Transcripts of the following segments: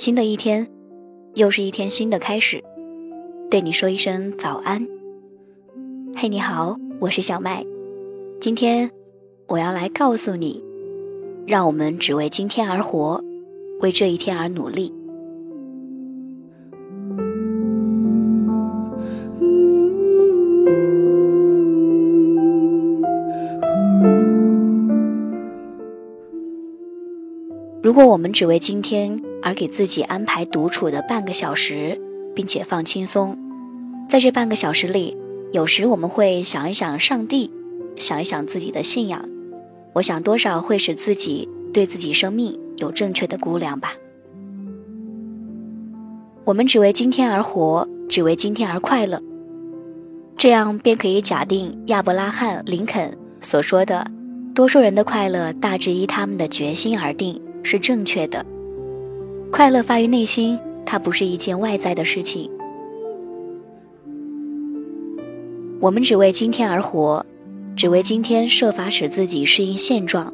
新的一天，又是一天新的开始，对你说一声早安。嘿，你好，我是小麦。今天我要来告诉你，让我们只为今天而活，为这一天而努力。如果我们只为今天而给自己安排独处的半个小时，并且放轻松，在这半个小时里，有时我们会想一想上帝，想一想自己的信仰，我想多少会使自己对自己生命有正确的估量吧。我们只为今天而活，只为今天而快乐，这样便可以假定亚伯拉罕、林肯所说的，多数人的快乐大致依他们的决心而定。是正确的。快乐发于内心，它不是一件外在的事情。我们只为今天而活，只为今天设法使自己适应现状，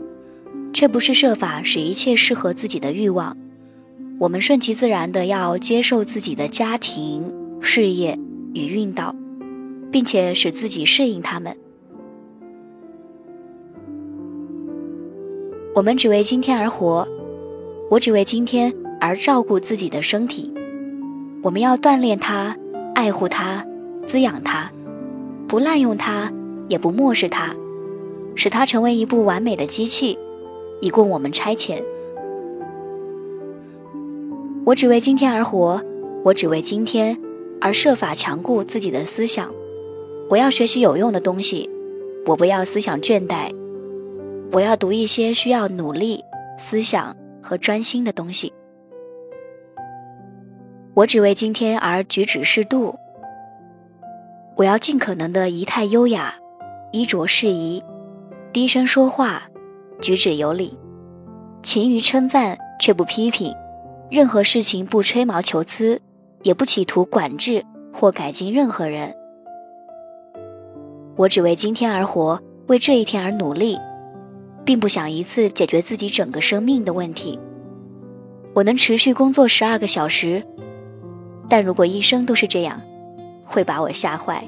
却不是设法使一切适合自己的欲望。我们顺其自然的要接受自己的家庭、事业与运道，并且使自己适应他们。我们只为今天而活。我只为今天而照顾自己的身体，我们要锻炼它，爱护它，滋养它，不滥用它，也不漠视它，使它成为一部完美的机器，以供我们差遣。我只为今天而活，我只为今天而设法强固自己的思想。我要学习有用的东西，我不要思想倦怠，我要读一些需要努力思想。和专心的东西，我只为今天而举止适度。我要尽可能的仪态优雅，衣着适宜，低声说话，举止有礼，勤于称赞却不批评，任何事情不吹毛求疵，也不企图管制或改进任何人。我只为今天而活，为这一天而努力。并不想一次解决自己整个生命的问题。我能持续工作十二个小时，但如果一生都是这样，会把我吓坏。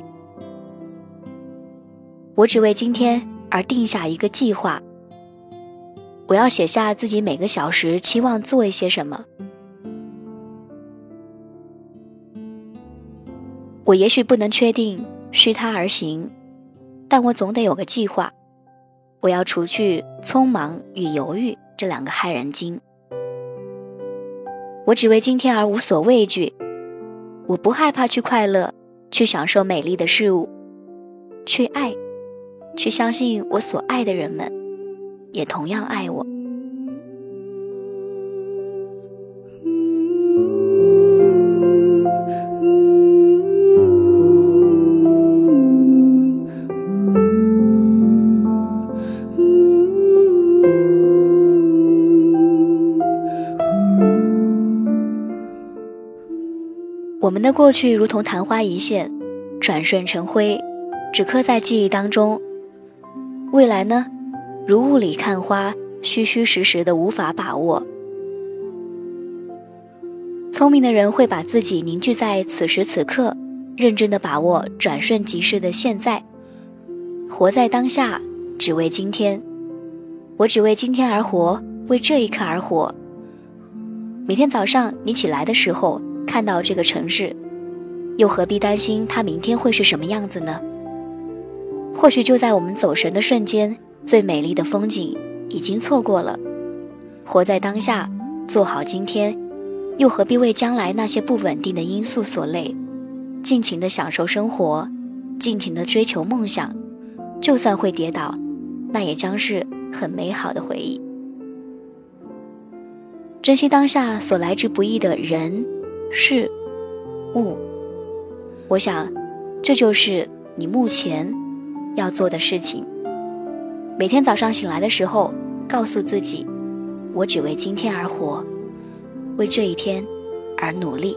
我只为今天而定下一个计划。我要写下自己每个小时期望做一些什么。我也许不能确定虚他而行，但我总得有个计划。我要除去匆忙与犹豫这两个害人精。我只为今天而无所畏惧，我不害怕去快乐，去享受美丽的事物，去爱，去相信我所爱的人们也同样爱我。我们的过去如同昙花一现，转瞬成灰，只刻在记忆当中。未来呢，如雾里看花，虚虚实实的，无法把握。聪明的人会把自己凝聚在此时此刻，认真的把握转瞬即逝的现在，活在当下，只为今天。我只为今天而活，为这一刻而活。每天早上你起来的时候。看到这个城市，又何必担心它明天会是什么样子呢？或许就在我们走神的瞬间，最美丽的风景已经错过了。活在当下，做好今天，又何必为将来那些不稳定的因素所累？尽情的享受生活，尽情的追求梦想，就算会跌倒，那也将是很美好的回忆。珍惜当下所来之不易的人。事物，我想，这就是你目前要做的事情。每天早上醒来的时候，告诉自己，我只为今天而活，为这一天而努力。